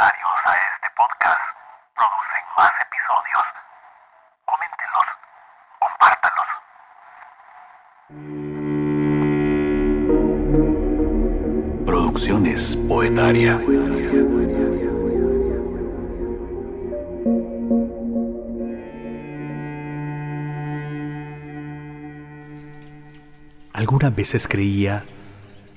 comentarios a este podcast producen más episodios. Coméntenlos, compártanlos. Producciones Poetaria. Algunas veces creía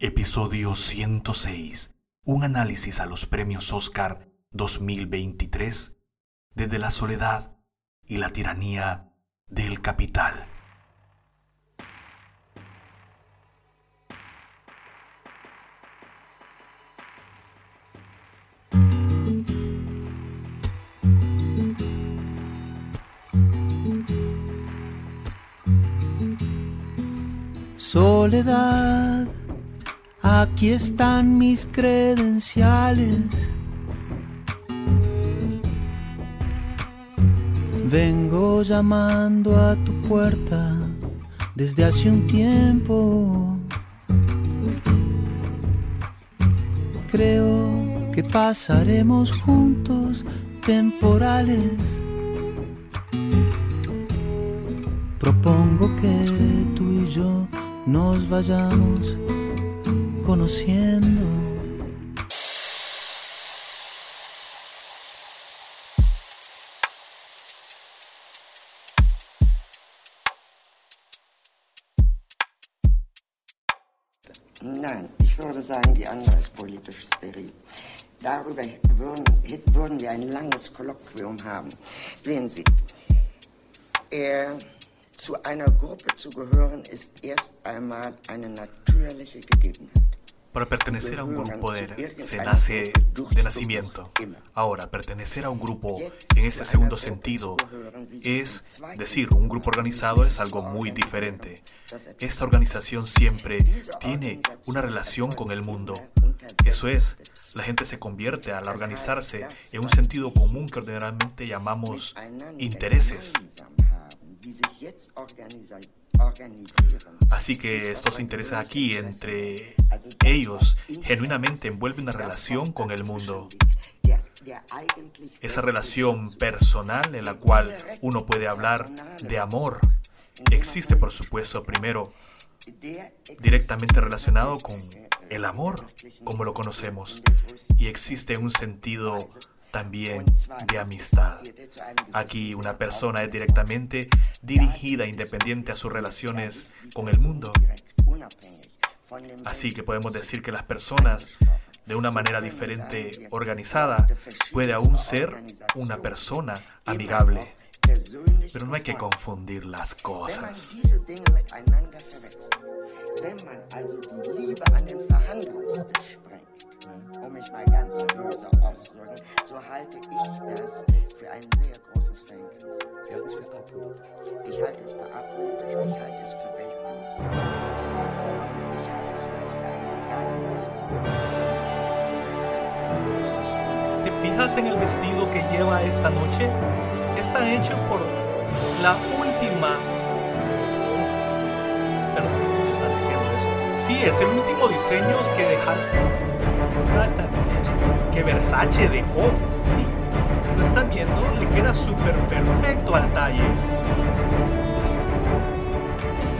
Episodio 106. Un análisis a los premios Oscar 2023 desde la soledad y la tiranía del capital. Soledad, aquí están mis credenciales. Vengo llamando a tu puerta desde hace un tiempo. Creo que pasaremos juntos temporales. Propongo que tú y yo nos vayamos conociendo. Nein, ich würde sagen, die andere ist politisch steril. Darüber würden, würden wir ein langes Kolloquium haben. Sehen Sie, er, zu einer Gruppe zu gehören, ist erst einmal eine natürliche Gegebenheit. Para pertenecer a un grupo de- se nace de nacimiento. Ahora, pertenecer a un grupo en ese segundo sentido es decir, un grupo organizado es algo muy diferente. Esta organización siempre tiene una relación con el mundo. Eso es, la gente se convierte al organizarse en un sentido común que ordinariamente llamamos intereses. Así que estos intereses aquí entre ellos genuinamente envuelven una relación con el mundo. Esa relación personal en la cual uno puede hablar de amor existe, por supuesto, primero directamente relacionado con el amor como lo conocemos y existe un sentido también de amistad. Aquí una persona es directamente dirigida, independiente a sus relaciones con el mundo. Así que podemos decir que las personas, de una manera diferente organizada, puede aún ser una persona amigable. Pero no hay que confundir las cosas. Um mich mal ganz böse auszudrücken, so halte ich das für ein sehr großes Verhängnis. Sie halten es für apolitisch. Ich halte es für apolitisch, ich halte es für. Und ich halte es wirklich für ein ganz großes, ein großes ¿Te fijas en el vestido que lleva esta noche? Está hecho por la última... Pero ¿qué está diciendo eso? Sí, es el último diseño que dejas... Que Versace dejó, sí. ¿Lo están viendo? Le queda súper perfecto al talle.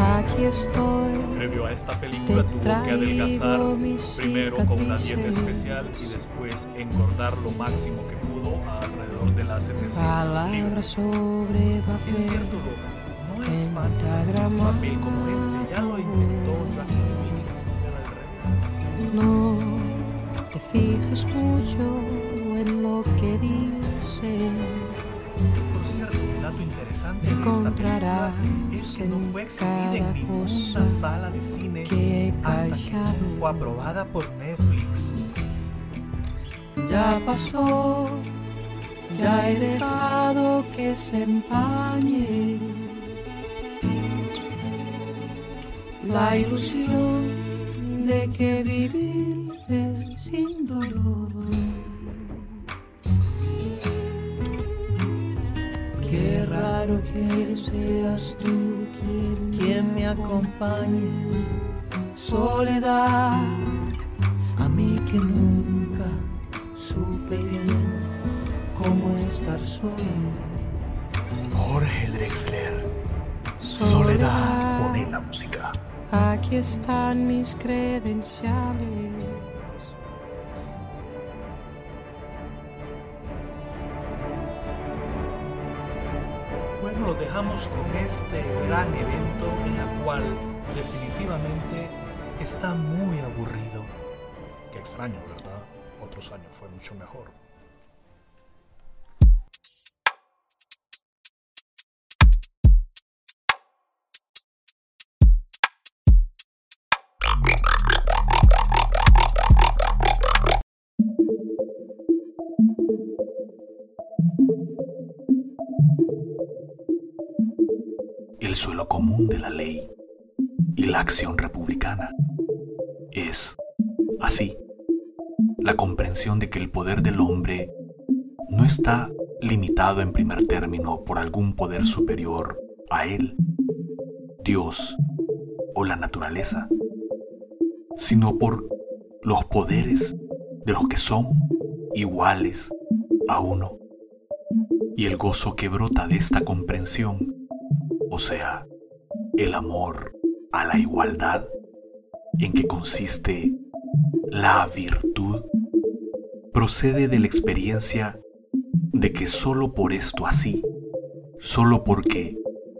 Aquí estoy. Previo a esta película tuvo que adelgazar primero con una dieta especial y después engordar lo máximo que pudo alrededor de las 700 Palabras libras. sobre Es papel. cierto, Lobo, no es fácil hacer un papel como este. Ya lo intentó mucho en lo que dicen. Por cierto, un dato interesante de esta película es que no fue exhibida en ninguna sala de cine hasta que fue aprobada por Netflix. Ya pasó, ya he dejado que se empañe la ilusión de que vivir es sin dolor. Qué raro que seas tú quien, me acompañe, soledad, a mí que nunca supe bien cómo estar solo. Jorge Drexler, Soledad, pone la música. Aquí están mis credenciales. Dejamos con este gran evento en el cual definitivamente está muy aburrido. Qué extraño, ¿verdad? Otros años fue mucho mejor. El suelo común de la ley y la acción republicana. Es, así, la comprensión de que el poder del hombre no está limitado en primer término por algún poder superior a él, Dios o la naturaleza, sino por los poderes de los que son iguales a uno. Y el gozo que brota de esta comprensión o sea, el amor a la igualdad, en que consiste la virtud, procede de la experiencia de que solo por esto así, solo porque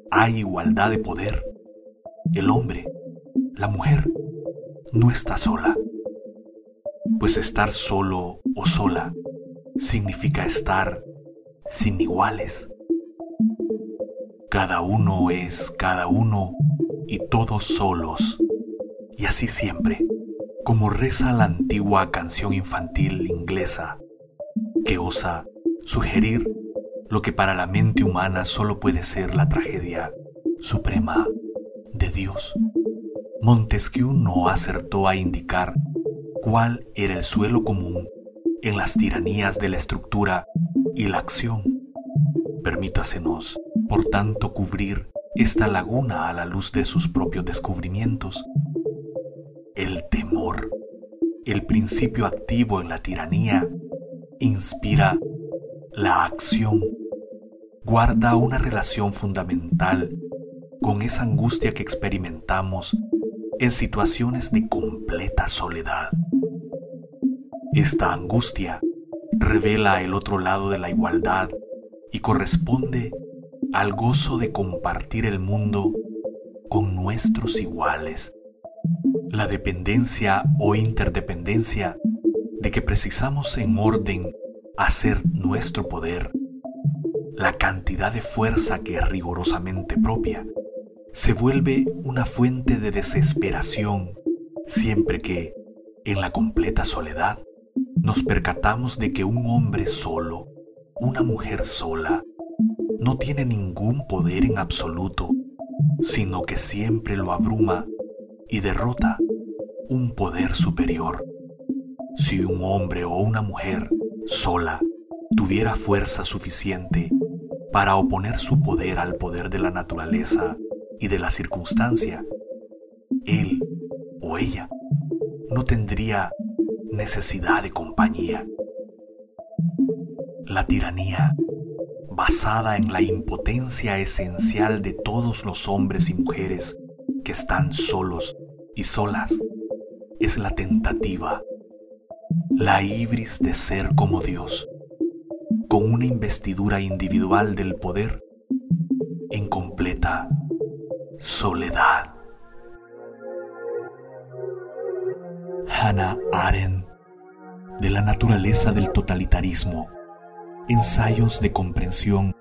hay igualdad de poder, el hombre, la mujer, no está sola. Pues estar solo o sola significa estar sin iguales. Cada uno es cada uno y todos solos. Y así siempre, como reza la antigua canción infantil inglesa, que osa sugerir lo que para la mente humana solo puede ser la tragedia suprema de Dios. Montesquieu no acertó a indicar cuál era el suelo común en las tiranías de la estructura y la acción. Permítasenos por tanto cubrir esta laguna a la luz de sus propios descubrimientos. El temor, el principio activo en la tiranía, inspira la acción, guarda una relación fundamental con esa angustia que experimentamos en situaciones de completa soledad. Esta angustia revela el otro lado de la igualdad y corresponde al gozo de compartir el mundo con nuestros iguales. La dependencia o interdependencia de que precisamos en orden hacer nuestro poder, la cantidad de fuerza que es rigurosamente propia, se vuelve una fuente de desesperación siempre que, en la completa soledad, nos percatamos de que un hombre solo, una mujer sola, no tiene ningún poder en absoluto, sino que siempre lo abruma y derrota un poder superior. Si un hombre o una mujer sola tuviera fuerza suficiente para oponer su poder al poder de la naturaleza y de la circunstancia, él o ella no tendría necesidad de compañía. La tiranía basada en la impotencia esencial de todos los hombres y mujeres que están solos y solas, es la tentativa, la ibris de ser como Dios, con una investidura individual del poder en completa soledad. Hannah Arendt, de la naturaleza del totalitarismo, Ensayos de comprensión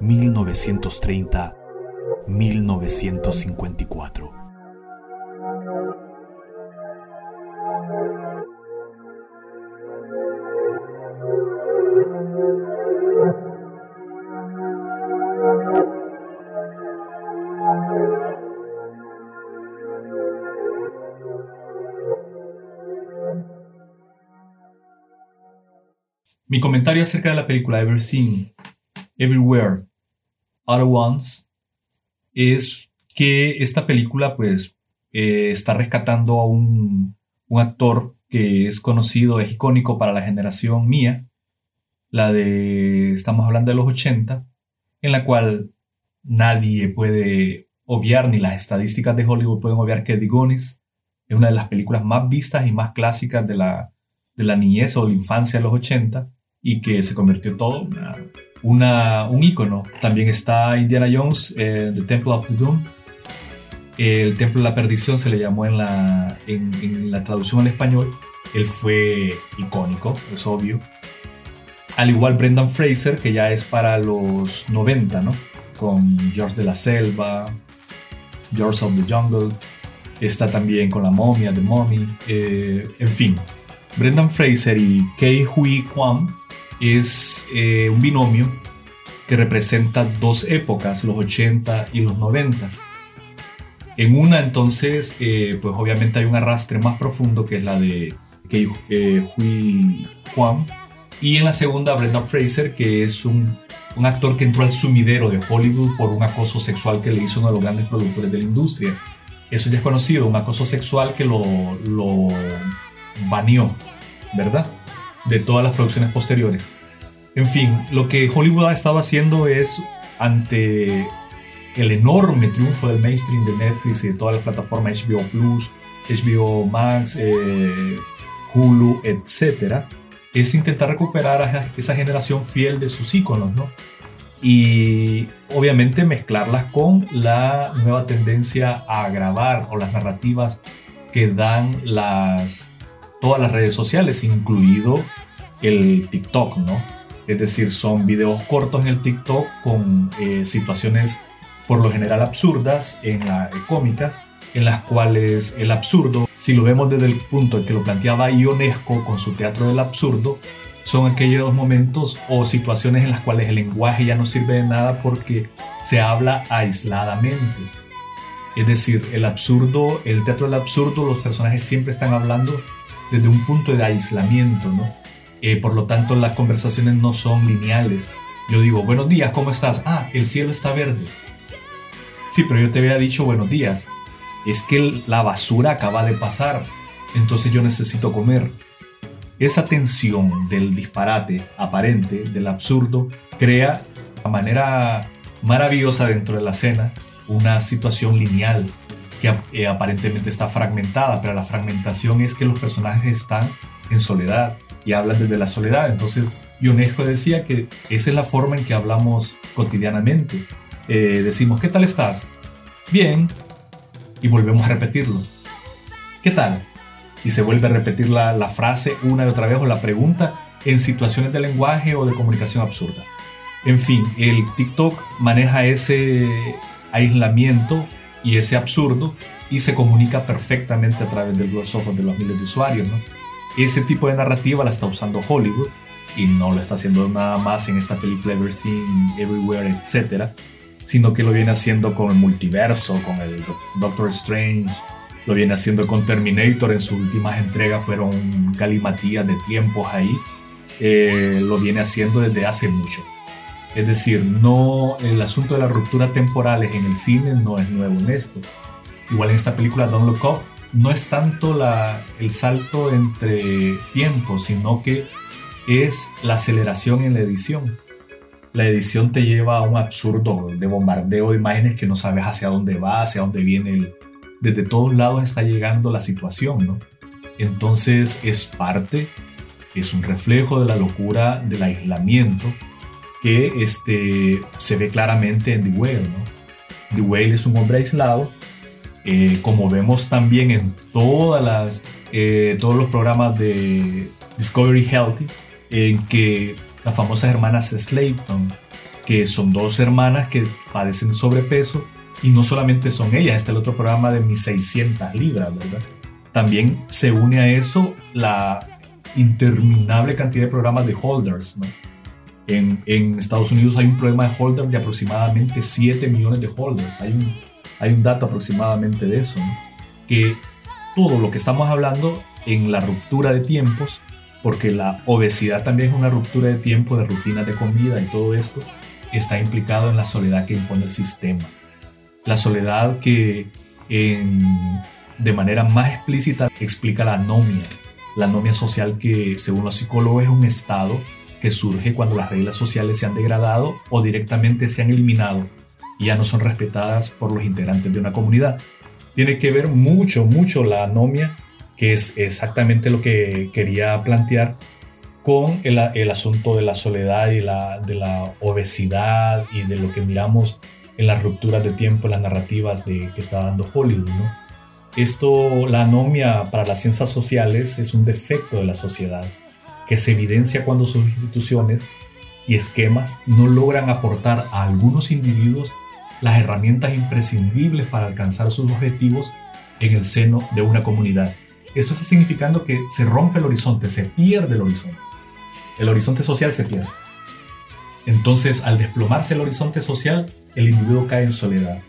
1930-1954. Mi comentario acerca de la película Everything, Everywhere, All at Once es que esta película pues eh, está rescatando a un, actor que es conocido, es icónico para la generación mía, la de, estamos hablando de los 80, en la cual nadie puede obviar, ni las estadísticas de Hollywood pueden obviar que Eddie Gonis es una de las películas más vistas y más clásicas de la, de la niñez o la infancia de los 80 y que se convirtió todo una, un icono. También está Indiana Jones, eh, The Temple of the Doom. El Templo de la Perdición se le llamó en la, en, la traducción al español. Él fue icónico, es obvio. Al igual Brendan Fraser, que ya es para los 90, ¿no? Con George de la Selva, George of the Jungle. Está también con la momia, The Mummy. Eh, en fin, Brendan Fraser y Kei Hui Kwan es eh, un binomio que representa dos épocas, los 80 y los 90. En una entonces, eh, pues obviamente hay un arrastre más profundo que es la de Kei eh, Hui Kwan. Y en la segunda, Brendan Fraser, que es un, un, actor que entró al sumidero de Hollywood por un acoso sexual que le hizo uno de los grandes productores de la industria. Eso ya es conocido, un acoso sexual que lo, lo baneó, ¿verdad? De todas las producciones posteriores. En fin, lo que Hollywood ha estado haciendo es ante el enorme triunfo del mainstream de Netflix y de todas las plataformas HBO Plus, HBO Max, eh, Hulu, etc., es intentar recuperar a esa generación fiel de sus íconos, ¿no? Y obviamente mezclarlas con la nueva tendencia a grabar o las narrativas que dan las todas las redes sociales, incluido el TikTok, ¿no? Es decir, son videos cortos en el TikTok con eh, situaciones por lo general absurdas, en la, eh, cómicas, en las cuales el absurdo, si lo vemos desde el punto en que lo planteaba Ionesco con su teatro del absurdo, son aquellos momentos o situaciones en las cuales el lenguaje ya no sirve de nada porque se habla aisladamente. Es decir, el absurdo, el teatro del absurdo, los personajes siempre están hablando desde un punto de aislamiento, ¿no? Eh, por lo tanto, las conversaciones no son lineales. Yo digo, buenos días, ¿cómo estás? Ah, el cielo está verde. Sí, pero yo te había dicho buenos días. Es que la basura acaba de pasar, entonces yo necesito comer. Esa tensión del disparate aparente, del absurdo, crea de manera maravillosa dentro de la escena una situación lineal que eh, aparentemente está fragmentada, pero la fragmentación es que los personajes están en soledad y hablan desde la soledad. Entonces, Ionesco decía que esa es la forma en que hablamos cotidianamente. Eh, decimos, ¿qué tal estás? Bien. Y volvemos a repetirlo. ¿Qué tal? Y se vuelve a repetir la, frase una y otra vez o la pregunta en situaciones de lenguaje o de comunicación absurdas. En fin, el TikTok maneja ese aislamiento y ese absurdo y se comunica perfectamente a través de los ojos de los miles de usuarios. ¿no? Ese tipo de narrativa la está usando Hollywood y no lo está haciendo nada más en esta película Everything, Everywhere, etc. Sino que lo viene haciendo con el multiverso, con el Doctor Strange, lo viene haciendo con Terminator en sus últimas entregas, fueron galimatías de tiempos ahí. Eh, lo viene haciendo desde hace mucho. Es decir, no, el asunto de las rupturas temporales en el cine no es nuevo en esto. Igual en esta película Don't Look Up no es tanto la, el salto entre tiempos, sino que es la aceleración en la edición. La edición te lleva a un absurdo de bombardeo de imágenes que no sabes hacia dónde va, hacia dónde viene. desde todos lados está llegando la situación, ¿no? Entonces es parte, es un reflejo de la locura del aislamiento que este, se ve claramente en The Whale. ¿no? The Whale es un hombre aislado, eh, como vemos también en todas las, eh, todos los programas de Discovery Healthy, en que las famosas hermanas Slayton que son dos hermanas que padecen sobrepeso y no solamente son ellas, está el otro programa de mis 600 libras, ¿verdad? También se une a eso la interminable cantidad de programas de holders, ¿no? En, en, Estados Unidos hay un problema de holders de aproximadamente 7 millones de holders. Hay un, hay un dato aproximadamente de eso. Que todo lo que estamos hablando en la ruptura de tiempos, porque la obesidad también es una ruptura de tiempo, de rutinas de comida y todo esto, está implicado en la soledad que impone el sistema. La soledad que de manera más explícita explica la anomia. La anomia social que, según los psicólogos, es un estado que surge cuando las reglas sociales se han degradado o directamente se han eliminado y ya no son respetadas por los integrantes de una comunidad. Tiene que ver mucho, mucho la anomia, que es exactamente lo que quería plantear con el, el asunto de la soledad y la, de la obesidad y de lo que miramos en las rupturas de tiempo, en las narrativas de, que está dando Hollywood. ¿no? Esto, la anomia para las ciencias sociales es un defecto de la sociedad que se evidencia cuando sus instituciones y esquemas no logran aportar a algunos individuos las herramientas imprescindibles para alcanzar sus objetivos en el seno de una comunidad. Esto está significando que se rompe el horizonte, se pierde el horizonte el horizonte social se pierde. Entonces, al desplomarse el horizonte social, el individuo cae en soledad.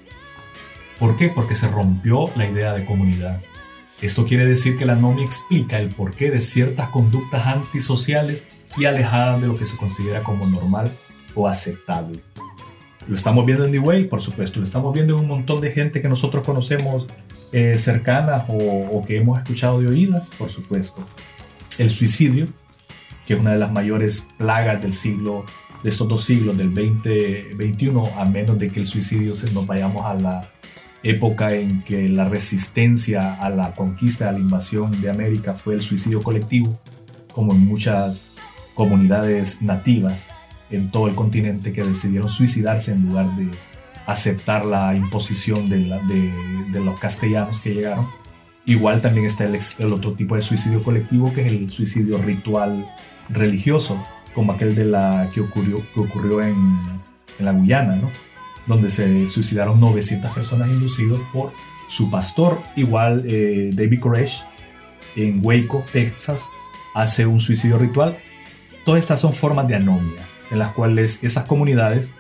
¿Por qué? Porque se rompió la idea de comunidad. Esto quiere decir que la anomia explica el porqué de ciertas conductas antisociales y alejadas de lo que se considera como normal o aceptable. Lo estamos viendo en The Way, por supuesto, lo estamos viendo en un montón de gente que nosotros conocemos eh, cercanas o, o que hemos escuchado de oídas, por supuesto. El suicidio que es una de las mayores plagas del siglo, de estos dos siglos, del 2021, a menos de que el suicidio se nos vayamos a la época en que la resistencia a la conquista, a la invasión de América fue el suicidio colectivo, como en muchas comunidades nativas en todo el continente que decidieron suicidarse en lugar de aceptar la imposición de, los castellanos que llegaron. Igual también está el, otro tipo de suicidio colectivo, que es el suicidio ritual religioso, como aquel de la que ocurrió, que ocurrió en, en la Guyana, ¿no? donde se suicidaron 900 personas inducidos por su pastor. Igual eh, David Koresh en Waco, Texas, hace un suicidio ritual. Todas estas son formas de anomia, en las cuales esas comunidades,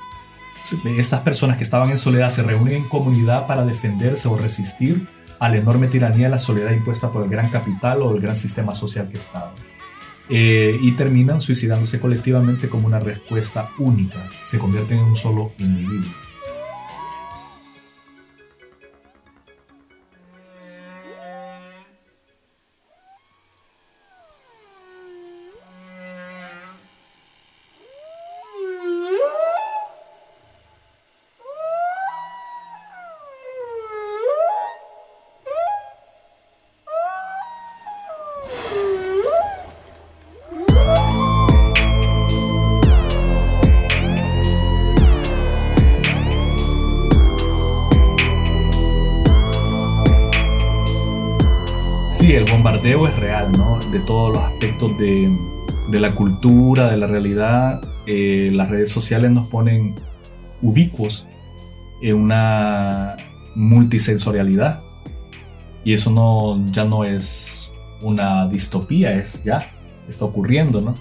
estas personas que estaban en soledad se reúnen en comunidad para defenderse o resistir a la enorme tiranía de la soledad impuesta por el gran capital o el gran sistema social que estaba. Eh, y terminan suicidándose colectivamente como una respuesta única, se convierten en un solo individuo. Es real, ¿no? De todos los aspectos de, la cultura, de la realidad. Eh, las redes sociales nos ponen ubicuos en una multisensorialidad. Y eso no, ya no es una distopía, es ya, está ocurriendo, ¿no?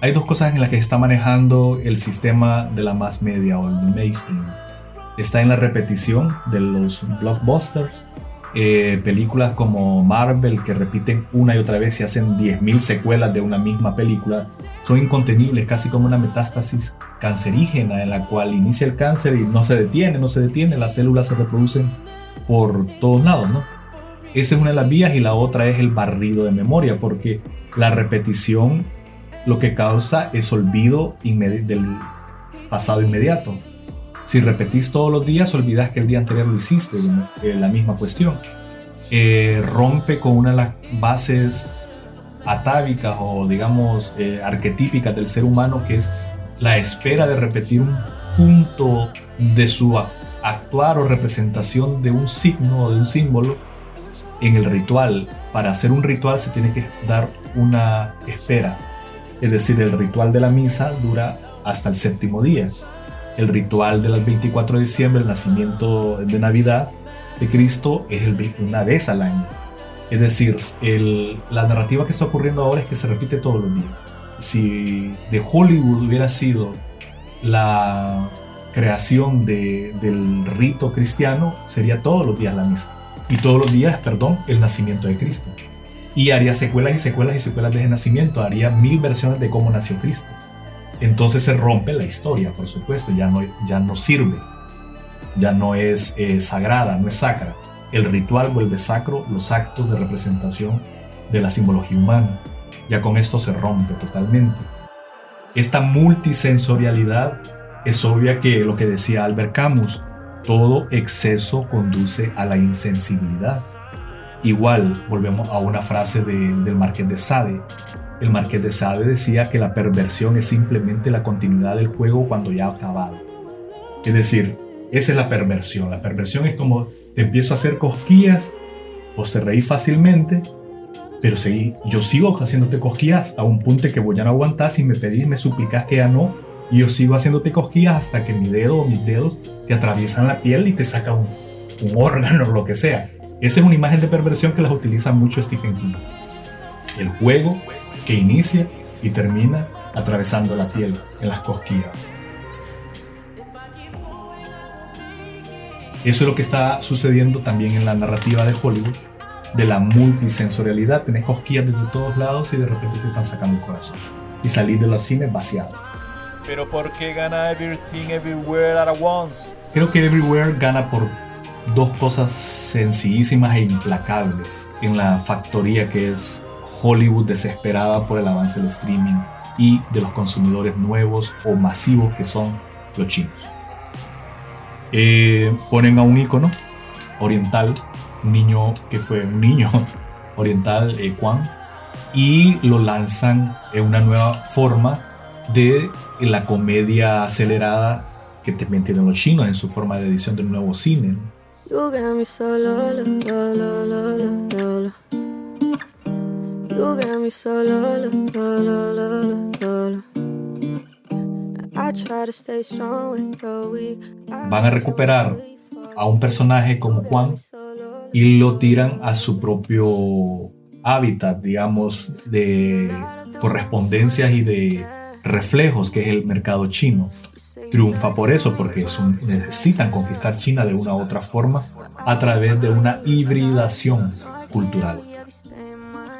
Hay dos cosas en las que está manejando el sistema de la mass media o el mainstream. Está en la repetición de los blockbusters eh, películas como Marvel que repiten una y otra vez y hacen 10.000 secuelas de una misma película son incontenibles, casi como una metástasis cancerígena en la cual inicia el cáncer y no se detiene, no se detiene, las células se reproducen por todos lados, ¿no? Esa es una de las vías y la otra es el barrido de memoria, porque la repetición lo que causa es olvido del pasado inmediato. Si repetís todos los días, olvidas que el día anterior lo hiciste, eh, la misma cuestión. Eh, rompe con una de las bases atávicas o digamos eh, arquetípicas del ser humano, que es la espera de repetir un punto de su actuar o representación de un signo o de un símbolo en el ritual. Para hacer un ritual se tiene que dar una espera. Es decir, el ritual de la misa dura hasta el séptimo día el ritual del 24 de diciembre, el nacimiento de Navidad de Cristo, es el, una vez al año. Es decir, la narrativa que está ocurriendo ahora es que se repite todos los días. Si de Hollywood hubiera sido la creación de, del rito cristiano, sería todos los días la misa. Y todos los días, perdón, el nacimiento de Cristo. Y haría secuelas y secuelas y secuelas de ese nacimiento. Haría mil versiones de cómo nació Cristo. Entonces se rompe la historia, por supuesto. Ya no, ya no sirve. Ya no es eh, sagrada, no es sacra. El ritual vuelve sacro los actos de representación de la simbología humana. Ya con esto se rompe totalmente. Esta multisensorialidad es obvia que lo que decía Albert Camus, todo exceso conduce a la insensibilidad. Igual, volvemos a una frase del Marqués de Sade. El Marqués de Sade decía que la perversión es simplemente la continuidad del juego cuando ya ha acabado. Es decir, esa es la perversión. La perversión es como te empiezo a hacer cosquillas, o te reí fácilmente, pero seguí, yo sigo haciéndote cosquillas a un punto que voy a no aguantar y me pedís, me suplicas que ya no, y yo sigo haciéndote cosquillas hasta que mi dedo o mis dedos te atraviesan la piel y te saca un, un órgano o lo que sea. Esa es una imagen de perversión que las utiliza mucho Stephen King. El juego que inicia y termina atravesando la piel en las cosquillas. Eso es lo que está sucediendo también en la narrativa de Hollywood, de la multisensorialidad. Tenés cosquillas desde todos lados y de repente te están sacando el corazón. Y salir de los cines vaciado. Pero ¿por qué gana Everything Everywhere at Once? Creo que Everywhere gana por dos cosas sencillísimas e implacables en la factoría que es Hollywood desesperada por el avance del streaming y de los consumidores nuevos o masivos que son los chinos. Eh, ponen a un icono oriental, un niño que fue un niño oriental, eh, y lo lanzan en una nueva forma de la comedia acelerada que también tienen los chinos en su forma de edición del nuevo cine. Van a recuperar a un personaje como Juan y lo tiran a su propio hábitat, digamos, de correspondencias y de reflejos, que es el mercado chino. Triunfa por eso, porque necesitan conquistar China de una u otra forma a través de una hibridación cultural.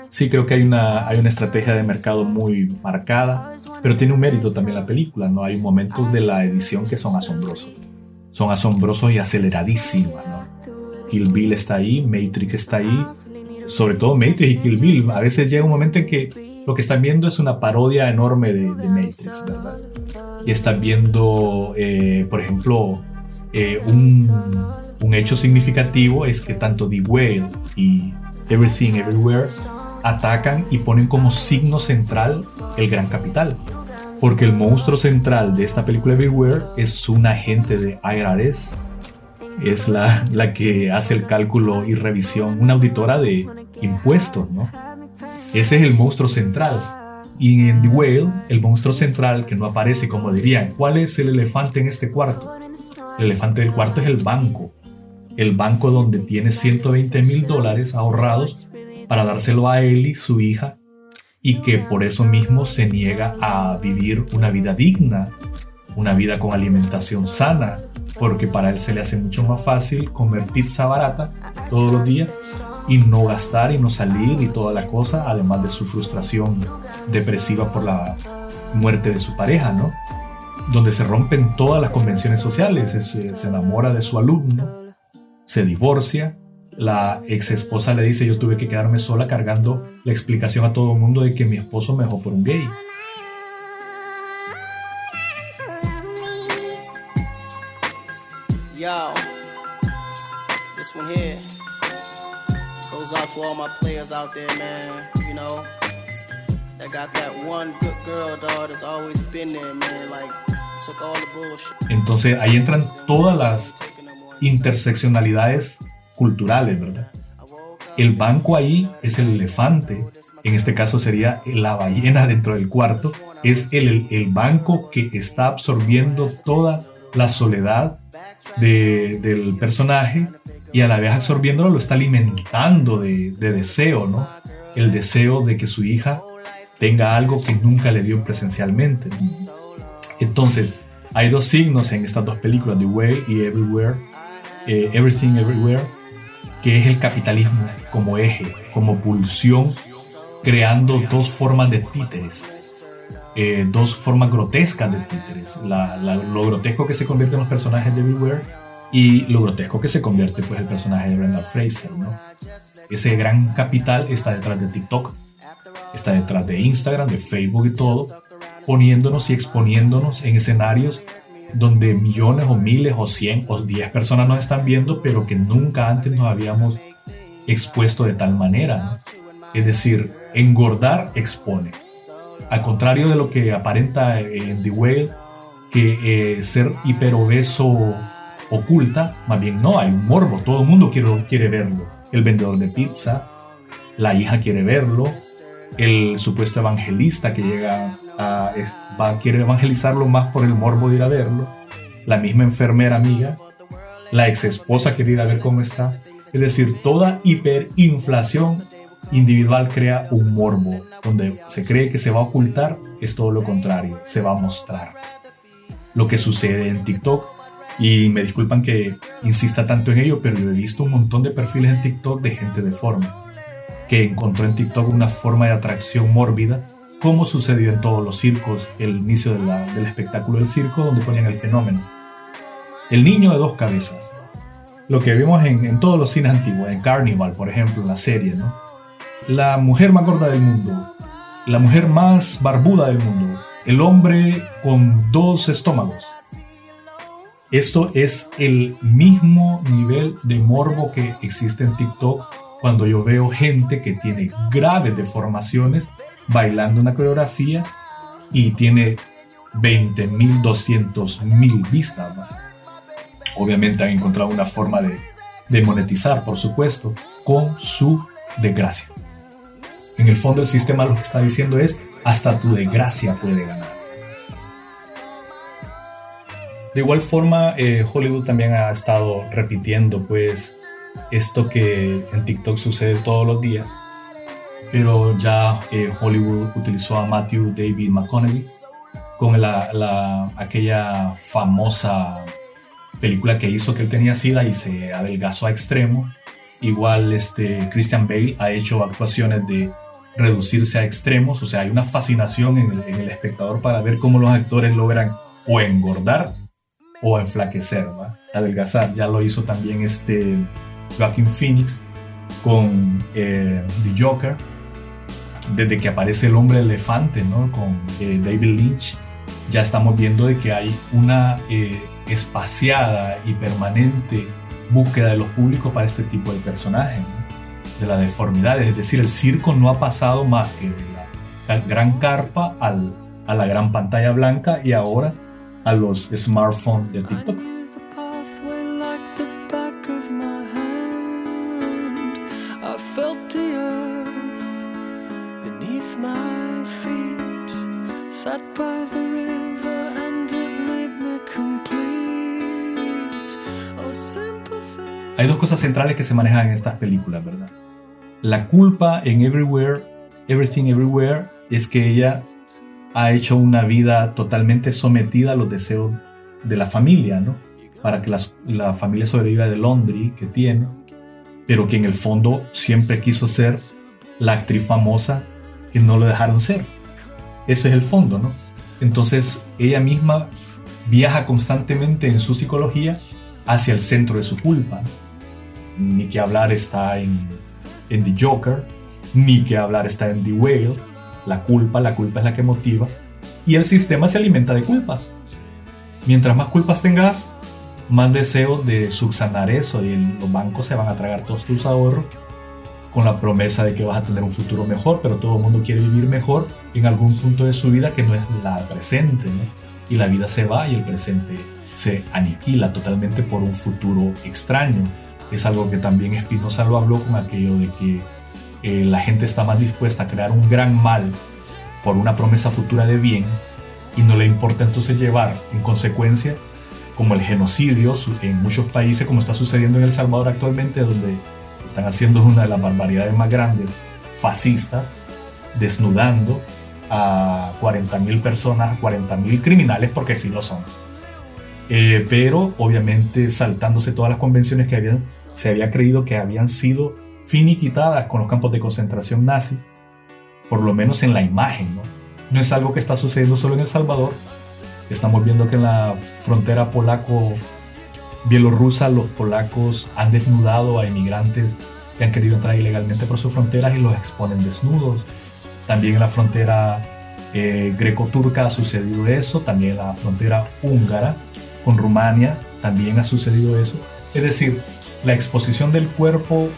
Sí, creo que hay una, hay una estrategia de mercado muy marcada, pero tiene un mérito también la película, ¿no? Hay momentos de la edición que son asombrosos. Son asombrosos y aceleradísimos, Kill Bill está ahí, Matrix está ahí, sobre todo Matrix y Kill Bill. A veces llega un momento en que lo que están viendo es una parodia enorme de, Matrix, ¿verdad? Y están viendo, eh, por ejemplo, eh, un, un, hecho significativo es que tanto The Whale y Everything Everywhere atacan y ponen como signo central el gran capital. Porque el monstruo central de esta película Everywhere es un agente de IRS. Es la, la que hace el cálculo y revisión, una auditora de impuestos, ¿no? Ese es el monstruo central. Y en The Whale, el monstruo central que no aparece, como dirían, ¿cuál es el elefante en este cuarto? El elefante del cuarto es el banco. El banco donde tiene 120 mil dólares ahorrados para dárselo a él y su hija y que por eso mismo se niega a vivir una vida digna, una vida con alimentación sana, porque para él se le hace mucho más fácil comer pizza barata todos los días y no gastar y no salir y toda la cosa, además de su frustración depresiva por la muerte de su pareja, ¿no? Donde se rompen todas las convenciones sociales, se, se enamora de su alumno, se divorcia, la ex esposa le dice yo tuve que quedarme sola cargando la explicación a todo el mundo de que mi esposo me dejó por un gay. Yo, this one here. goes out to all my players out there, man. You know, that got that one good girl, dog, that's always been there, man. Like, took all the bullshit. Entonces ahí entran todas las interseccionalidades culturales, ¿verdad? El banco ahí es el elefante, en este caso sería la ballena dentro del cuarto, es el, el banco que está absorbiendo toda la soledad del personaje y a la vez absorbiéndolo lo está alimentando de, de deseo, ¿no? El deseo de que su hija tenga algo que nunca le dio presencialmente. Entonces, hay dos signos en estas dos películas, The Way y Everywhere, eh, Everything Everywhere, que es el capitalismo como eje, como pulsión, creando dos formas de títeres, eh, dos formas grotescas de títeres. lo grotesco que se convierte en los personajes de Everywhere y lo grotesco que se convierte pues el personaje de Brendan Fraser, ¿no? Ese gran capital está detrás de TikTok, está detrás de Instagram, de Facebook y todo, poniéndonos y exponiéndonos en escenarios donde millones o miles o cien o diez personas nos están viendo, pero que nunca antes nos habíamos expuesto de tal manera. Es decir, engordar expone. Al contrario de lo que aparenta en The Whale, que eh, ser hiperobeso oculta, más bien no, hay un morbo, todo el mundo quiere, quiere verlo. El vendedor de pizza, la hija quiere verlo, el supuesto evangelista que llega a, va, quiere evangelizarlo más por el morbo de ir a verlo, la misma enfermera amiga, la ex esposa quiere ir a ver cómo está. Es decir, toda hiperinflación individual crea un morbo, donde se cree que se va a ocultar, es todo lo contrario, se va a mostrar. Lo que sucede en TikTok, y me disculpan que insista tanto en ello, pero yo he visto un montón de perfiles en TikTok de gente deforme que encontró en TikTok una forma de atracción mórbida, como sucedió en todos los circos, el inicio del espectáculo del circo, donde ponían el fenómeno. El niño de dos cabezas. Lo que vimos en, todos los cines antiguos, en Carnival, por ejemplo, la serie, ¿no? La mujer más gorda del mundo, la mujer más barbuda del mundo, el hombre con dos estómagos. Esto es el mismo nivel de morbo que existe en TikTok cuando yo veo gente que tiene graves deformaciones bailando una coreografía y tiene 20 mil, 200 mil vistas. Obviamente han encontrado una forma de, de monetizar, por supuesto, con su desgracia. En el fondo el sistema lo que está diciendo es, hasta tu desgracia puede ganar. De igual forma, eh, Hollywood también ha estado repitiendo pues esto que en TikTok sucede todos los días. Pero ya eh, Hollywood utilizó a Matthew David McConaughey con la, aquella famosa película que hizo que él tenía sida y se adelgazó a extremo. Igual este Christian Bale ha hecho actuaciones de reducirse a extremos, o sea, hay una fascinación en el, en el espectador para ver cómo los actores logran o engordar o enflaquecer, adelgazar. Ya lo hizo también este Joaquin Phoenix con eh, The Joker, desde que aparece el hombre elefante, ¿no? Con eh, David Lynch, ya estamos viendo de que hay una eh, espaciada y permanente búsqueda de los públicos para este tipo de personajes, de la deformidad. Es decir, el circo no ha pasado más que de la gran carpa a la gran pantalla blanca y ahora a los smartphones de TikTok. Hay dos cosas centrales que se manejan en estas películas, ¿verdad? La culpa en Everywhere, Everything Everywhere, es que ella ha hecho una vida totalmente sometida a los deseos de la familia, ¿no? Para que la, familia sobreviva de Londres que tiene, pero que en el fondo siempre quiso ser la actriz famosa no lo dejaron ser. Eso es el fondo, ¿no? Entonces ella misma viaja constantemente en su psicología hacia el centro de su culpa ni que hablar está en, en The Joker, ni que hablar está en The Whale, la culpa, la culpa es la que motiva, y el sistema se alimenta de culpas. Mientras más culpas tengas, más deseo de subsanar eso y los bancos se van a tragar todos tus ahorros con la promesa de que vas a tener un futuro mejor, pero todo el mundo quiere vivir mejor en algún punto de su vida que no es la presente, Y la vida se va y el presente se aniquila totalmente por un futuro extraño. Es algo que también Spinoza lo habló con aquello de que eh, la gente está más dispuesta a crear un gran mal por una promesa futura de bien y no le importa entonces llevar en consecuencia como el genocidio en muchos países, como está sucediendo en El Salvador actualmente, donde están haciendo una de las barbaridades más grandes, fascistas, desnudando a 40.000 personas, 40.000 criminales, porque sí lo son. Eh, pero obviamente saltándose todas las convenciones que habían, se había creído que habían sido finiquitadas con los campos de concentración nazis, por lo menos en la imagen. No, no es algo que está sucediendo solo en El Salvador. Estamos viendo que en la frontera polaco-bielorrusa los polacos han desnudado a inmigrantes que han querido entrar ilegalmente por sus fronteras y los exponen desnudos. También en la frontera eh, greco-turca ha sucedido eso, también en la frontera húngara con Rumania también ha sucedido eso. Es decir, la exposición del cuerpo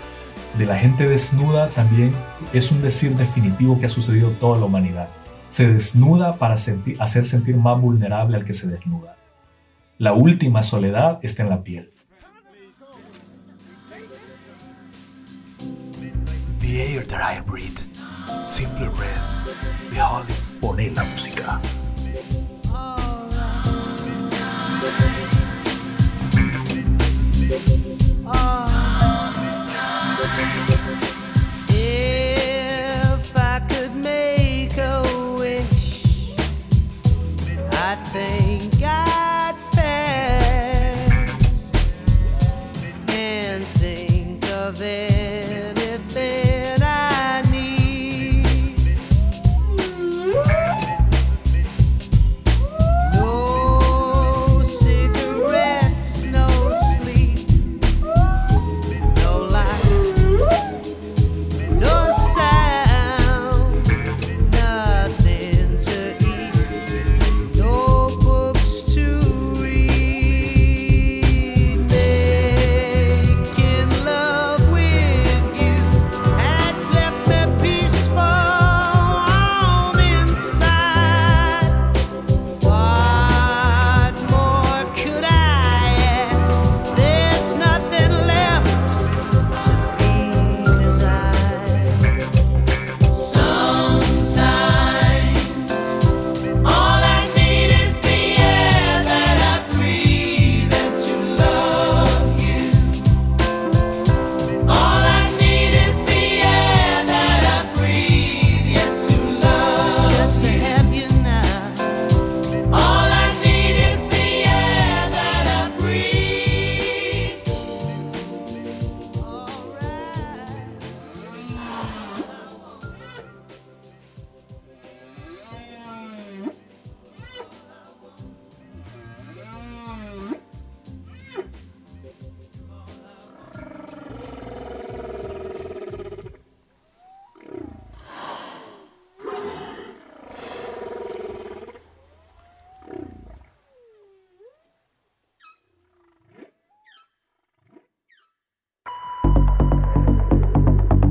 de la gente desnuda también es un decir definitivo que ha sucedido toda la humanidad. Se desnuda para hacer sentir más vulnerable al que se desnuda. La última soledad está en la piel. The air that I breathe, simply red, the hollies. Pone la música.